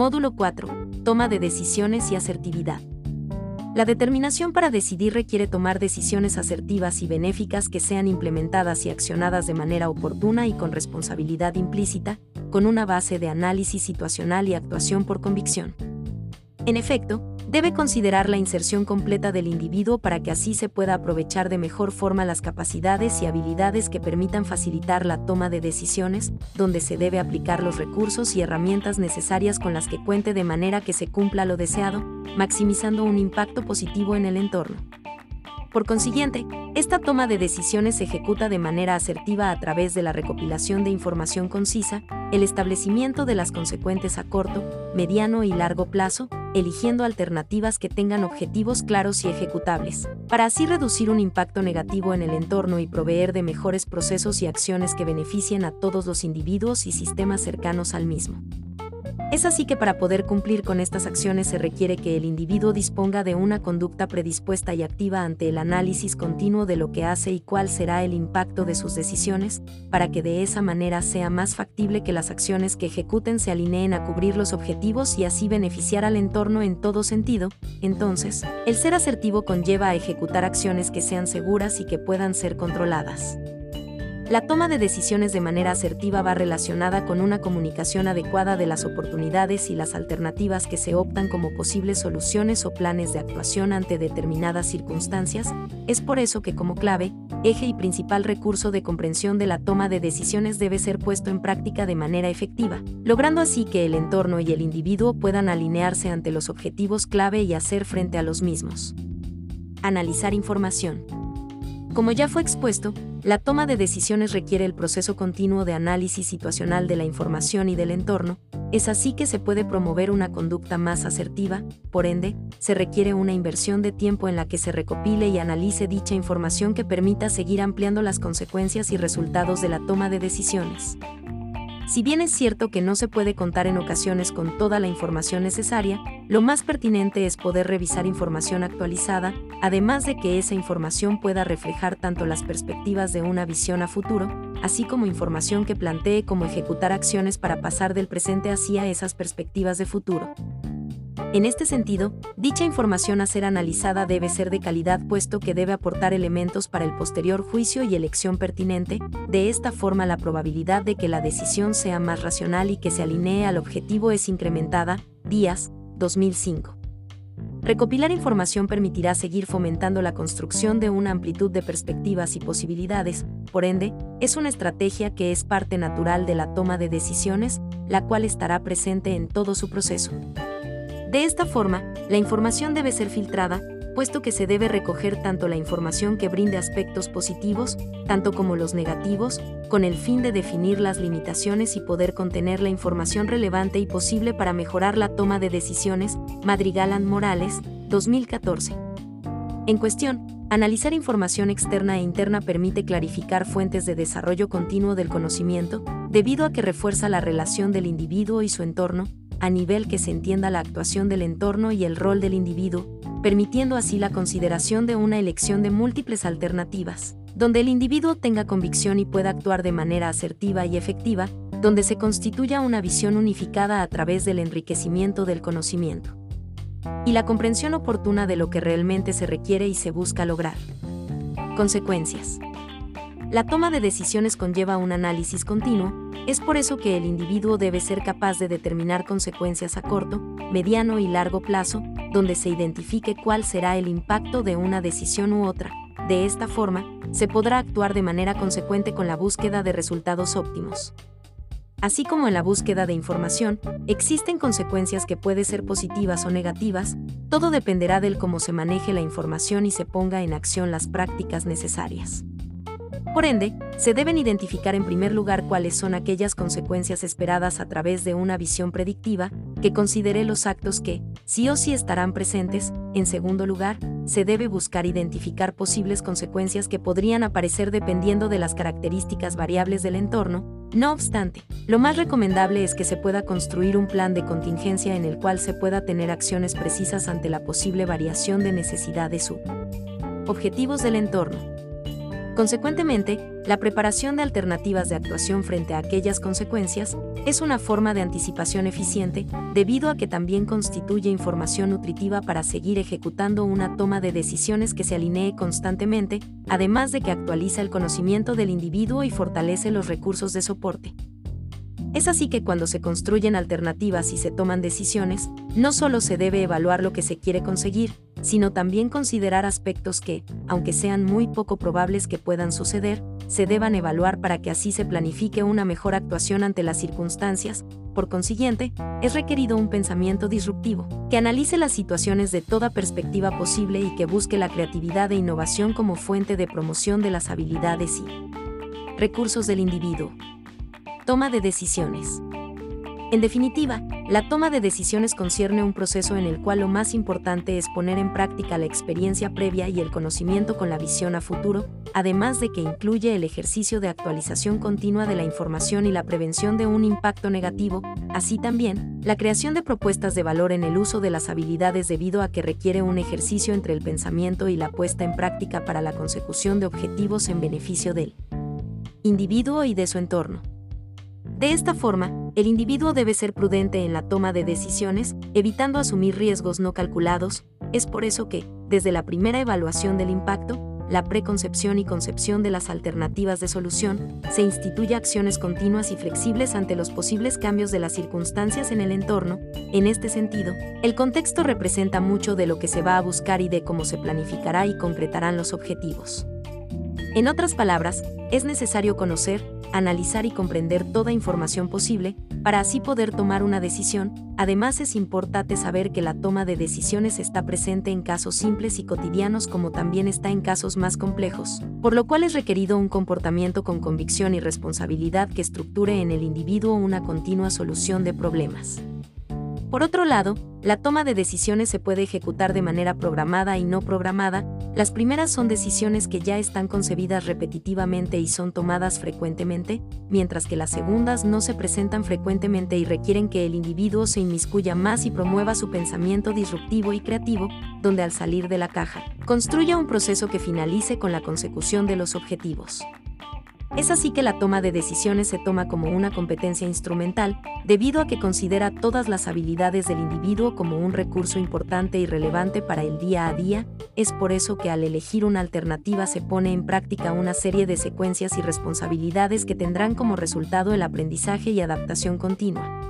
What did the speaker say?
Módulo 4. Toma de decisiones y asertividad. La determinación para decidir requiere tomar decisiones asertivas y benéficas que sean implementadas y accionadas de manera oportuna y con responsabilidad implícita, con una base de análisis situacional y actuación por convicción. En efecto, debe considerar la inserción completa del individuo para que así se pueda aprovechar de mejor forma las capacidades y habilidades que permitan facilitar la toma de decisiones, donde se debe aplicar los recursos y herramientas necesarias con las que cuente de manera que se cumpla lo deseado, maximizando un impacto positivo en el entorno. Por consiguiente, esta toma de decisiones se ejecuta de manera asertiva a través de la recopilación de información concisa, el establecimiento de las consecuentes a corto, mediano y largo plazo, eligiendo alternativas que tengan objetivos claros y ejecutables, para así reducir un impacto negativo en el entorno y proveer de mejores procesos y acciones que beneficien a todos los individuos y sistemas cercanos al mismo. Es así que para poder cumplir con estas acciones se requiere que el individuo disponga de una conducta predispuesta y activa ante el análisis continuo de lo que hace y cuál será el impacto de sus decisiones, para que de esa manera sea más factible que las acciones que ejecuten se alineen a cubrir los objetivos y así beneficiar al entorno en todo sentido. Entonces, el ser asertivo conlleva a ejecutar acciones que sean seguras y que puedan ser controladas. La toma de decisiones de manera asertiva va relacionada con una comunicación adecuada de las oportunidades y las alternativas que se optan como posibles soluciones o planes de actuación ante determinadas circunstancias, es por eso que como clave, eje y principal recurso de comprensión de la toma de decisiones debe ser puesto en práctica de manera efectiva, logrando así que el entorno y el individuo puedan alinearse ante los objetivos clave y hacer frente a los mismos. Analizar información. Como ya fue expuesto, la toma de decisiones requiere el proceso continuo de análisis situacional de la información y del entorno, es así que se puede promover una conducta más asertiva, por ende, se requiere una inversión de tiempo en la que se recopile y analice dicha información que permita seguir ampliando las consecuencias y resultados de la toma de decisiones. Si bien es cierto que no se puede contar en ocasiones con toda la información necesaria, lo más pertinente es poder revisar información actualizada, además de que esa información pueda reflejar tanto las perspectivas de una visión a futuro, así como información que plantee cómo ejecutar acciones para pasar del presente hacia esas perspectivas de futuro. En este sentido, dicha información a ser analizada debe ser de calidad puesto que debe aportar elementos para el posterior juicio y elección pertinente, de esta forma la probabilidad de que la decisión sea más racional y que se alinee al objetivo es incrementada. Díaz, 2005. Recopilar información permitirá seguir fomentando la construcción de una amplitud de perspectivas y posibilidades, por ende, es una estrategia que es parte natural de la toma de decisiones, la cual estará presente en todo su proceso. De esta forma, la información debe ser filtrada, puesto que se debe recoger tanto la información que brinde aspectos positivos, tanto como los negativos, con el fin de definir las limitaciones y poder contener la información relevante y posible para mejorar la toma de decisiones. Madrigalan Morales, 2014. En cuestión, analizar información externa e interna permite clarificar fuentes de desarrollo continuo del conocimiento, debido a que refuerza la relación del individuo y su entorno, a nivel que se entienda la actuación del entorno y el rol del individuo, permitiendo así la consideración de una elección de múltiples alternativas, donde el individuo tenga convicción y pueda actuar de manera asertiva y efectiva, donde se constituya una visión unificada a través del enriquecimiento del conocimiento y la comprensión oportuna de lo que realmente se requiere y se busca lograr. Consecuencias. La toma de decisiones conlleva un análisis continuo, es por eso que el individuo debe ser capaz de determinar consecuencias a corto, mediano y largo plazo, donde se identifique cuál será el impacto de una decisión u otra. De esta forma, se podrá actuar de manera consecuente con la búsqueda de resultados óptimos. Así como en la búsqueda de información, existen consecuencias que pueden ser positivas o negativas, todo dependerá del cómo se maneje la información y se ponga en acción las prácticas necesarias. Por ende, se deben identificar en primer lugar cuáles son aquellas consecuencias esperadas a través de una visión predictiva, que considere los actos que, sí o sí estarán presentes, en segundo lugar, se debe buscar identificar posibles consecuencias que podrían aparecer dependiendo de las características variables del entorno, no obstante, lo más recomendable es que se pueda construir un plan de contingencia en el cual se pueda tener acciones precisas ante la posible variación de necesidad de su objetivos del entorno. Consecuentemente, la preparación de alternativas de actuación frente a aquellas consecuencias es una forma de anticipación eficiente, debido a que también constituye información nutritiva para seguir ejecutando una toma de decisiones que se alinee constantemente, además de que actualiza el conocimiento del individuo y fortalece los recursos de soporte. Es así que cuando se construyen alternativas y se toman decisiones, no solo se debe evaluar lo que se quiere conseguir, sino también considerar aspectos que, aunque sean muy poco probables que puedan suceder, se deban evaluar para que así se planifique una mejor actuación ante las circunstancias. Por consiguiente, es requerido un pensamiento disruptivo, que analice las situaciones de toda perspectiva posible y que busque la creatividad e innovación como fuente de promoción de las habilidades y recursos del individuo. Toma de decisiones. En definitiva, la toma de decisiones concierne un proceso en el cual lo más importante es poner en práctica la experiencia previa y el conocimiento con la visión a futuro, además de que incluye el ejercicio de actualización continua de la información y la prevención de un impacto negativo, así también, la creación de propuestas de valor en el uso de las habilidades debido a que requiere un ejercicio entre el pensamiento y la puesta en práctica para la consecución de objetivos en beneficio del individuo y de su entorno. De esta forma, el individuo debe ser prudente en la toma de decisiones, evitando asumir riesgos no calculados, es por eso que, desde la primera evaluación del impacto, la preconcepción y concepción de las alternativas de solución, se instituye acciones continuas y flexibles ante los posibles cambios de las circunstancias en el entorno. En este sentido, el contexto representa mucho de lo que se va a buscar y de cómo se planificará y concretarán los objetivos. En otras palabras, es necesario conocer, analizar y comprender toda información posible, para así poder tomar una decisión. Además es importante saber que la toma de decisiones está presente en casos simples y cotidianos como también está en casos más complejos, por lo cual es requerido un comportamiento con convicción y responsabilidad que estructure en el individuo una continua solución de problemas. Por otro lado, la toma de decisiones se puede ejecutar de manera programada y no programada. Las primeras son decisiones que ya están concebidas repetitivamente y son tomadas frecuentemente, mientras que las segundas no se presentan frecuentemente y requieren que el individuo se inmiscuya más y promueva su pensamiento disruptivo y creativo, donde al salir de la caja, construya un proceso que finalice con la consecución de los objetivos. Es así que la toma de decisiones se toma como una competencia instrumental, debido a que considera todas las habilidades del individuo como un recurso importante y relevante para el día a día, es por eso que al elegir una alternativa se pone en práctica una serie de secuencias y responsabilidades que tendrán como resultado el aprendizaje y adaptación continua.